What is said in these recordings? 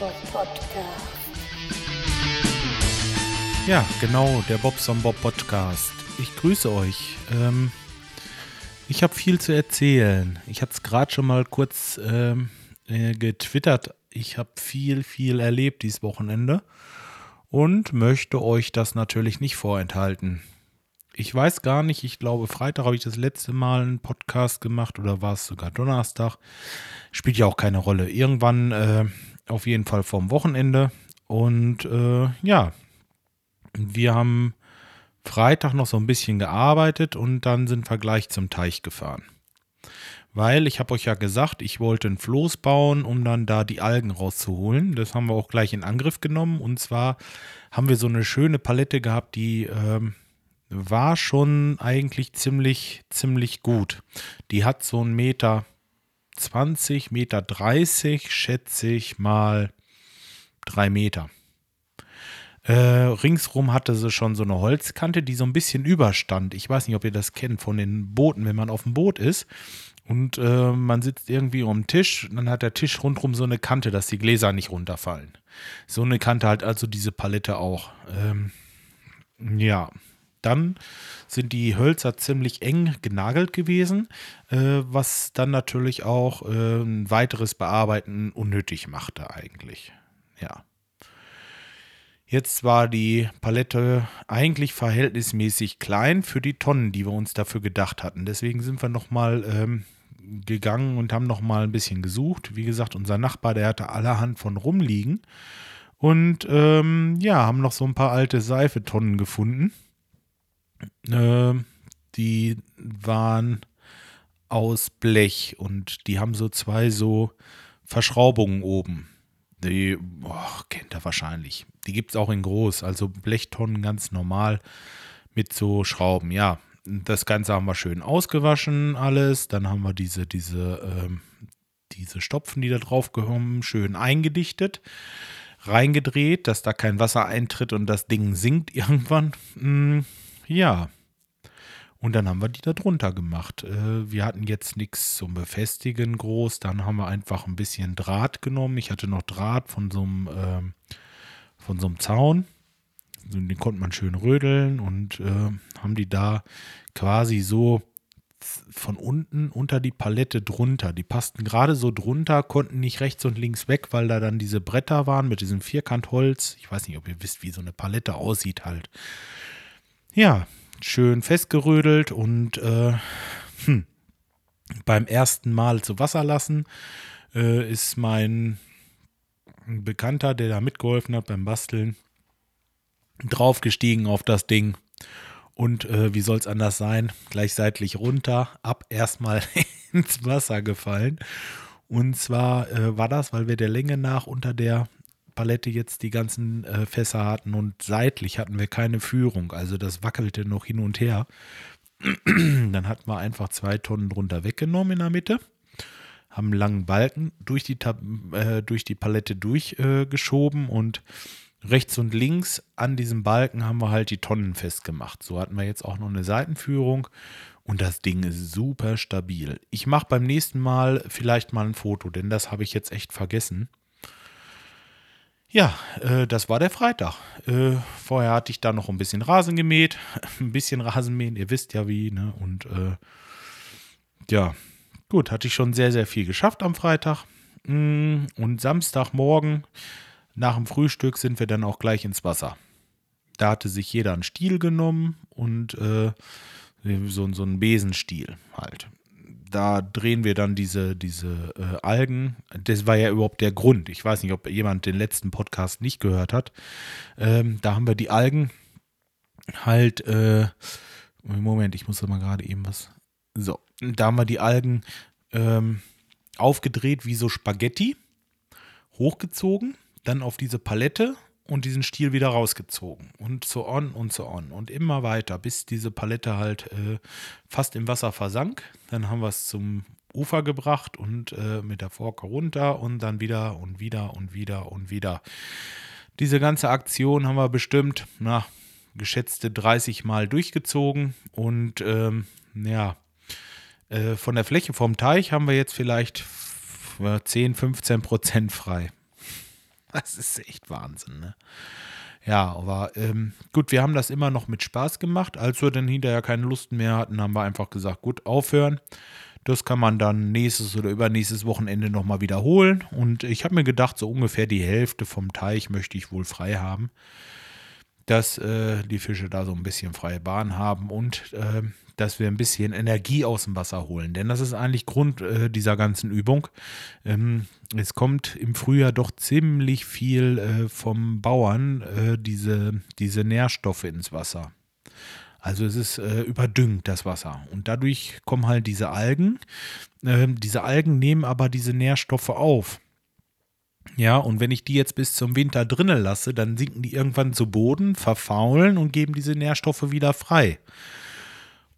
Bob Podcast. Ja, genau, der Bobson Bob Podcast. Ich grüße euch. Ähm, ich habe viel zu erzählen. Ich hatte es gerade schon mal kurz ähm, äh, getwittert. Ich habe viel, viel erlebt dieses Wochenende und möchte euch das natürlich nicht vorenthalten. Ich weiß gar nicht, ich glaube, Freitag habe ich das letzte Mal einen Podcast gemacht oder war es sogar Donnerstag. Spielt ja auch keine Rolle. Irgendwann äh, auf jeden Fall vorm Wochenende. Und äh, ja, wir haben Freitag noch so ein bisschen gearbeitet und dann sind wir gleich zum Teich gefahren. Weil ich habe euch ja gesagt, ich wollte ein Floß bauen, um dann da die Algen rauszuholen. Das haben wir auch gleich in Angriff genommen. Und zwar haben wir so eine schöne Palette gehabt, die ähm, war schon eigentlich ziemlich, ziemlich gut. Die hat so einen Meter 20, Meter 30, schätze ich mal drei Meter. Äh, ringsrum hatte sie schon so eine Holzkante, die so ein bisschen überstand. Ich weiß nicht, ob ihr das kennt von den Booten, wenn man auf dem Boot ist und äh, man sitzt irgendwie um den Tisch, dann hat der Tisch rundherum so eine Kante, dass die Gläser nicht runterfallen. So eine Kante hat also diese Palette auch. Ähm, ja, dann sind die Hölzer ziemlich eng genagelt gewesen, äh, was dann natürlich auch äh, ein weiteres Bearbeiten unnötig machte eigentlich. Ja. Jetzt war die Palette eigentlich verhältnismäßig klein für die Tonnen, die wir uns dafür gedacht hatten. Deswegen sind wir nochmal ähm, gegangen und haben nochmal ein bisschen gesucht. Wie gesagt, unser Nachbar, der hatte allerhand von rumliegen. Und ähm, ja, haben noch so ein paar alte Seifetonnen gefunden. Äh, die waren aus Blech und die haben so zwei so Verschraubungen oben. Die oh, kennt er wahrscheinlich. Die gibt es auch in groß, also Blechtonnen ganz normal mit so Schrauben. Ja, das Ganze haben wir schön ausgewaschen, alles. Dann haben wir diese, diese, ähm, diese Stopfen, die da drauf gehören, schön eingedichtet, reingedreht, dass da kein Wasser eintritt und das Ding sinkt irgendwann. Hm, ja. Und dann haben wir die da drunter gemacht. Äh, wir hatten jetzt nichts zum Befestigen groß. Dann haben wir einfach ein bisschen Draht genommen. Ich hatte noch Draht von so einem, äh, von so einem Zaun. Den konnte man schön rödeln und äh, haben die da quasi so von unten unter die Palette drunter. Die passten gerade so drunter, konnten nicht rechts und links weg, weil da dann diese Bretter waren mit diesem Vierkantholz. Ich weiß nicht, ob ihr wisst, wie so eine Palette aussieht halt. Ja, schön festgerödelt und äh, hm, beim ersten Mal zu Wasser lassen äh, ist mein Bekannter, der da mitgeholfen hat beim Basteln, draufgestiegen auf das Ding. Und äh, wie soll es anders sein? Gleich seitlich runter, ab erstmal ins Wasser gefallen. Und zwar äh, war das, weil wir der Länge nach unter der Palette jetzt die ganzen äh, Fässer hatten und seitlich hatten wir keine Führung. Also das wackelte noch hin und her. Dann hatten wir einfach zwei Tonnen drunter weggenommen in der Mitte, haben einen langen Balken durch die, äh, durch die Palette durchgeschoben äh, und rechts und links an diesem Balken haben wir halt die Tonnen festgemacht. So hatten wir jetzt auch noch eine Seitenführung und das Ding ist super stabil. Ich mache beim nächsten Mal vielleicht mal ein Foto, denn das habe ich jetzt echt vergessen. Ja, äh, das war der Freitag. Äh, vorher hatte ich da noch ein bisschen Rasen gemäht, ein bisschen Rasenmähen, ihr wisst ja wie, ne? Und äh, ja, gut, hatte ich schon sehr, sehr viel geschafft am Freitag. Mm, und Samstagmorgen nach dem Frühstück sind wir dann auch gleich ins Wasser. Da hatte sich jeder einen Stiel genommen und äh, so, so einen Besenstiel halt da drehen wir dann diese, diese äh, Algen. Das war ja überhaupt der Grund. Ich weiß nicht, ob jemand den letzten Podcast nicht gehört hat. Ähm, da haben wir die Algen halt, äh, Moment, ich muss da mal gerade eben was. So, da haben wir die Algen ähm, aufgedreht wie so Spaghetti, hochgezogen, dann auf diese Palette und diesen Stiel wieder rausgezogen und so on und so on und immer weiter, bis diese Palette halt äh, fast im Wasser versank. Dann haben wir es zum Ufer gebracht und äh, mit der Forke runter und dann wieder und wieder und wieder und wieder. Diese ganze Aktion haben wir bestimmt, na, geschätzte 30 Mal durchgezogen und ähm, ja, äh, von der Fläche vom Teich haben wir jetzt vielleicht 10, 15 Prozent frei. Das ist echt Wahnsinn, ne? Ja, aber ähm, gut, wir haben das immer noch mit Spaß gemacht. Als wir dann hinterher keine Lust mehr hatten, haben wir einfach gesagt, gut, aufhören. Das kann man dann nächstes oder übernächstes Wochenende nochmal wiederholen. Und ich habe mir gedacht, so ungefähr die Hälfte vom Teich möchte ich wohl frei haben, dass äh, die Fische da so ein bisschen freie Bahn haben und äh, dass wir ein bisschen Energie aus dem Wasser holen. Denn das ist eigentlich Grund äh, dieser ganzen Übung. Ähm, es kommt im Frühjahr doch ziemlich viel äh, vom Bauern, äh, diese, diese Nährstoffe ins Wasser. Also es ist äh, überdüngt, das Wasser. Und dadurch kommen halt diese Algen. Ähm, diese Algen nehmen aber diese Nährstoffe auf. Ja, und wenn ich die jetzt bis zum Winter drinnen lasse, dann sinken die irgendwann zu Boden, verfaulen und geben diese Nährstoffe wieder frei.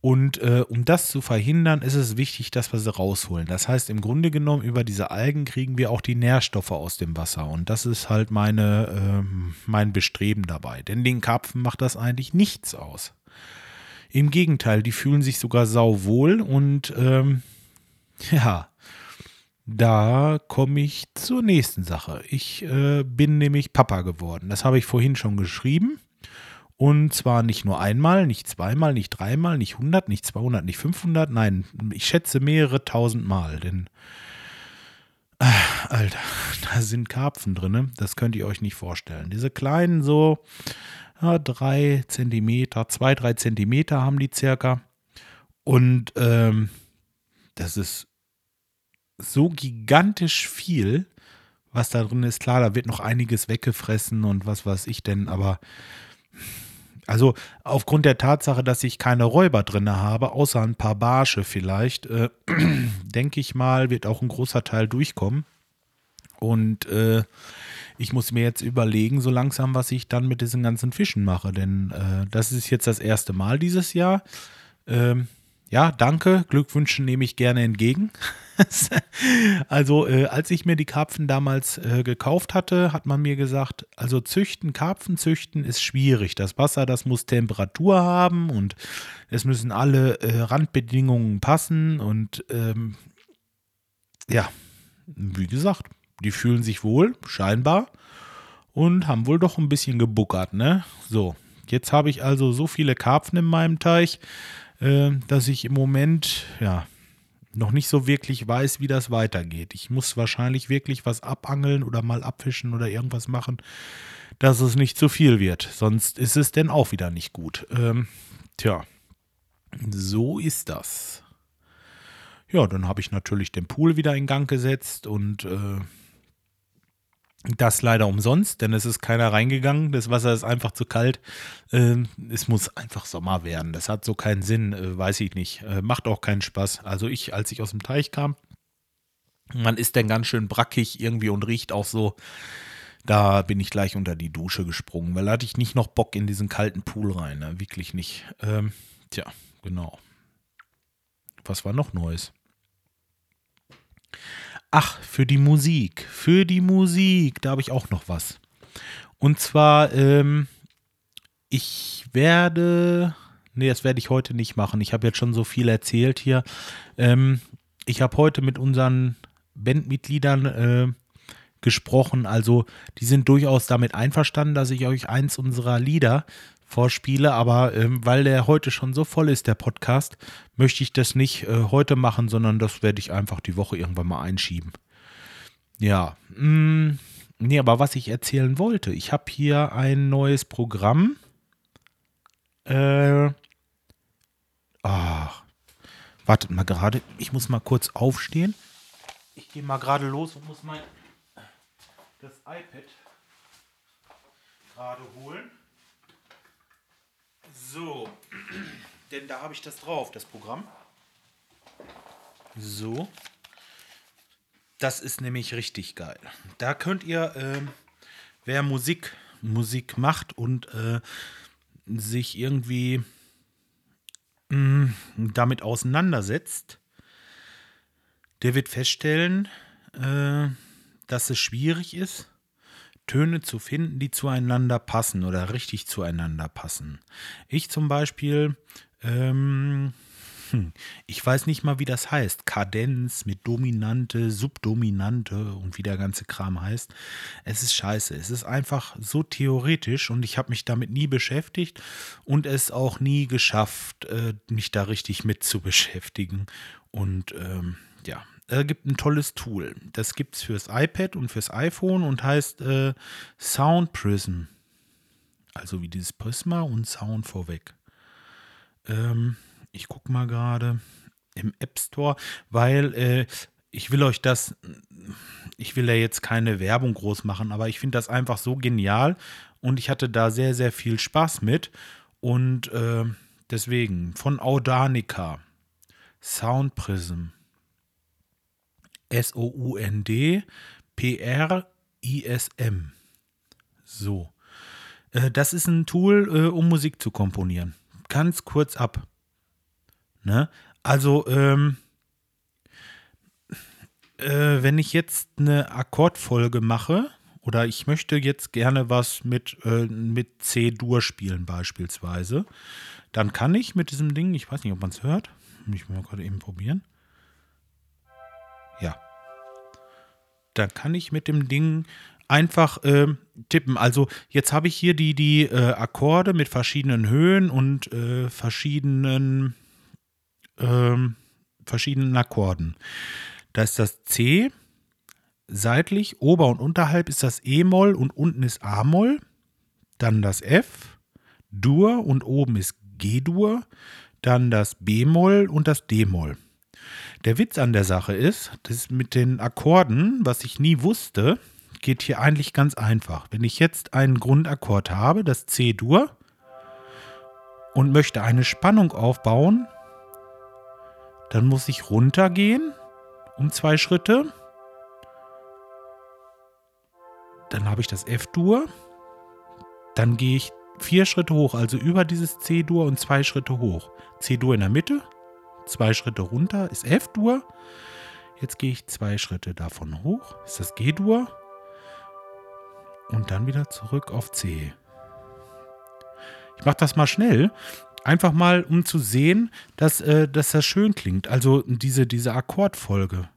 Und äh, um das zu verhindern, ist es wichtig, dass wir sie rausholen. Das heißt, im Grunde genommen, über diese Algen kriegen wir auch die Nährstoffe aus dem Wasser. Und das ist halt meine, äh, mein Bestreben dabei. Denn den Karpfen macht das eigentlich nichts aus. Im Gegenteil, die fühlen sich sogar sauwohl und ähm, ja, da komme ich zur nächsten Sache. Ich äh, bin nämlich Papa geworden. Das habe ich vorhin schon geschrieben. Und zwar nicht nur einmal, nicht zweimal, nicht dreimal, nicht 100, nicht 200, nicht 500. Nein, ich schätze mehrere tausend Mal. Denn, äh, Alter, da sind Karpfen drin. Das könnt ihr euch nicht vorstellen. Diese kleinen, so ja, drei Zentimeter, zwei, drei Zentimeter haben die circa. Und ähm, das ist so gigantisch viel, was da drin ist. Klar, da wird noch einiges weggefressen und was weiß ich denn, aber also aufgrund der Tatsache, dass ich keine Räuber drin habe, außer ein paar Barsche vielleicht, äh, denke ich mal, wird auch ein großer Teil durchkommen. Und äh, ich muss mir jetzt überlegen, so langsam, was ich dann mit diesen ganzen Fischen mache. Denn äh, das ist jetzt das erste Mal dieses Jahr. Ähm, ja, danke. Glückwünsche nehme ich gerne entgegen. also, äh, als ich mir die Karpfen damals äh, gekauft hatte, hat man mir gesagt, also züchten, Karpfen züchten ist schwierig. Das Wasser, das muss Temperatur haben und es müssen alle äh, Randbedingungen passen. Und ähm, ja, wie gesagt, die fühlen sich wohl, scheinbar, und haben wohl doch ein bisschen gebuckert, ne? So, jetzt habe ich also so viele Karpfen in meinem Teich, dass ich im Moment, ja, noch nicht so wirklich weiß, wie das weitergeht. Ich muss wahrscheinlich wirklich was abangeln oder mal abfischen oder irgendwas machen, dass es nicht zu viel wird. Sonst ist es denn auch wieder nicht gut. Ähm, tja, so ist das. Ja, dann habe ich natürlich den Pool wieder in Gang gesetzt und äh, das leider umsonst, denn es ist keiner reingegangen. Das Wasser ist einfach zu kalt. Ähm, es muss einfach Sommer werden. Das hat so keinen Sinn, äh, weiß ich nicht. Äh, macht auch keinen Spaß. Also ich, als ich aus dem Teich kam, man ist dann ganz schön brackig irgendwie und riecht auch so. Da bin ich gleich unter die Dusche gesprungen, weil da hatte ich nicht noch Bock in diesen kalten Pool rein. Ne? Wirklich nicht. Ähm, tja, genau. Was war noch Neues? Ach, für die Musik. Für die Musik. Da habe ich auch noch was. Und zwar, ähm, ich werde. Nee, das werde ich heute nicht machen. Ich habe jetzt schon so viel erzählt hier. Ähm, ich habe heute mit unseren Bandmitgliedern äh, gesprochen. Also, die sind durchaus damit einverstanden, dass ich euch eins unserer Lieder vorspiele, aber ähm, weil der heute schon so voll ist, der Podcast, möchte ich das nicht äh, heute machen, sondern das werde ich einfach die Woche irgendwann mal einschieben. Ja, mh, mm, nee, aber was ich erzählen wollte, ich habe hier ein neues Programm. Äh, ach, wartet mal gerade, ich muss mal kurz aufstehen. Ich gehe mal gerade los und muss mein das iPad gerade holen. So, denn da habe ich das drauf, das Programm. So. Das ist nämlich richtig geil. Da könnt ihr, äh, wer Musik, Musik macht und äh, sich irgendwie mh, mm, damit auseinandersetzt, der wird feststellen, äh, dass es schwierig ist, Töne zu finden, die zueinander passen oder richtig zueinander passen. Ich zum Beispiel, ähm, hm, ich weiß nicht mal, wie das heißt. Kadenz mit Dominante, Subdominante und wie der ganze Kram heißt. Es ist scheiße. Es ist einfach so theoretisch und ich habe mich damit nie beschäftigt und es auch nie geschafft, äh, mich da richtig mit zu beschäftigen. Und ähm, ja, es gibt ein tolles Tool. Das gibt es fürs iPad und fürs iPhone und heißt äh, Sound Prism. Also wie dieses Prisma und Sound vorweg. Ähm, ich gucke mal gerade im App Store, weil äh, ich will euch das, ich will ja jetzt keine Werbung groß machen, aber ich finde das einfach so genial und ich hatte da sehr, sehr viel Spaß mit und äh, deswegen von Audanica Sound Prism S-O-U-N-D P-R-I-S-M so. Äh, das ist ein Tool, äh, um Musik zu komponieren. Ganz kurz ab. Ne? Also, ähm, äh, wenn ich jetzt eine Akkordfolge mache, oder ich möchte jetzt gerne was mit, äh, mit C-Dur spielen beispielsweise, dann kann ich mit diesem Ding, ich weiß nicht, ob man es hört, muss ich mal gerade eben probieren. Ja. Da kann ich mit dem Ding einfach äh, tippen. Also jetzt habe ich hier die, die äh, Akkorde mit verschiedenen Höhen und äh, verschiedenen ähm, verschiedenen Akkorden. Da ist das C, seitlich, ober und unterhalb ist das E-Moll und unten ist A-Moll. Dann das F, Dur und oben ist G-Dur. Dann das B-Moll und das D-Moll. Der Witz an der Sache ist, dass mit den Akkorden, was ich nie wusste, geht hier eigentlich ganz einfach. Wenn ich jetzt einen Grundakkord habe, das C-Dur, und möchte eine Spannung aufbauen, dann muss ich runtergehen um zwei Schritte. Dann habe ich das F-Dur. Dann gehe ich vier Schritte hoch, also über dieses C-Dur und zwei Schritte hoch. C-Dur in der Mitte, zwei Schritte runter ist F-Dur. Jetzt gehe ich zwei Schritte davon hoch, ist das G-Dur. Und dann wieder zurück auf C. Ich mache das mal schnell. Einfach mal, um zu sehen, dass, äh, dass das schön klingt. Also diese, diese Akkordfolge.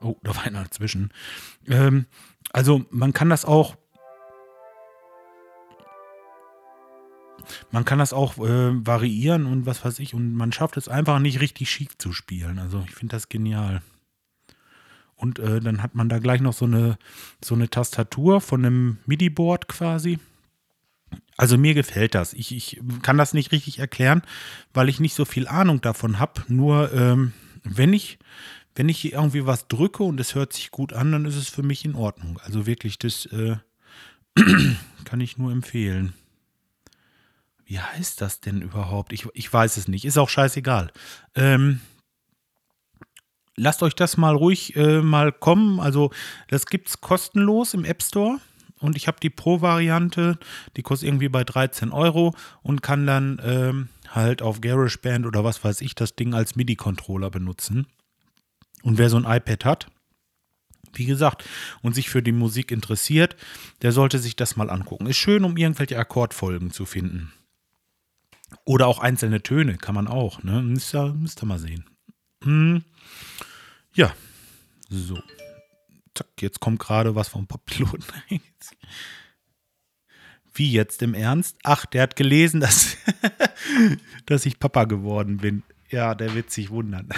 Oh, da war einer dazwischen. Ähm, also man kann das auch. Man kann das auch äh, variieren und was weiß ich. Und man schafft es einfach nicht richtig schief zu spielen. Also ich finde das genial. Und äh, dann hat man da gleich noch so eine, so eine Tastatur von einem MIDI-Board quasi. Also mir gefällt das. Ich, ich kann das nicht richtig erklären, weil ich nicht so viel Ahnung davon habe. Nur ähm, wenn ich wenn ich irgendwie was drücke und es hört sich gut an, dann ist es für mich in Ordnung. Also wirklich, das äh, kann ich nur empfehlen. Wie heißt das denn überhaupt? Ich, ich weiß es nicht. Ist auch scheißegal. Ähm, lasst euch das mal ruhig äh, mal kommen. Also das gibt es kostenlos im App Store. Und ich habe die Pro-Variante, die kostet irgendwie bei 13 Euro und kann dann ähm, halt auf GarageBand oder was weiß ich das Ding als MIDI-Controller benutzen. Und wer so ein iPad hat, wie gesagt, und sich für die Musik interessiert, der sollte sich das mal angucken. Ist schön, um irgendwelche Akkordfolgen zu finden. Oder auch einzelne Töne kann man auch. Ne? Müsst, ihr, müsst ihr mal sehen. Hm. Ja, so. Zack, jetzt kommt gerade was vom Poppiloten. Wie jetzt im Ernst? Ach, der hat gelesen, dass, dass ich Papa geworden bin. Ja, der wird sich wundern.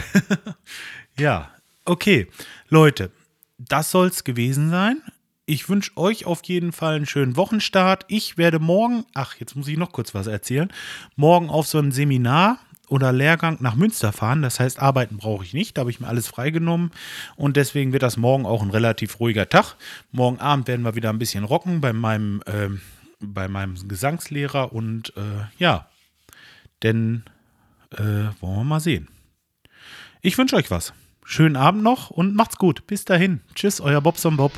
ja, okay. Leute, das soll es gewesen sein. Ich wünsche euch auf jeden Fall einen schönen Wochenstart. Ich werde morgen, ach, jetzt muss ich noch kurz was erzählen, morgen auf so ein Seminar oder Lehrgang nach Münster fahren. Das heißt, arbeiten brauche ich nicht. Da habe ich mir alles freigenommen. Und deswegen wird das morgen auch ein relativ ruhiger Tag. Morgen Abend werden wir wieder ein bisschen rocken bei meinem, äh, bei meinem Gesangslehrer. Und äh, ja, denn äh, wollen wir mal sehen. Ich wünsche euch was. Schönen Abend noch und macht's gut. Bis dahin. Tschüss, euer Bobson Bob.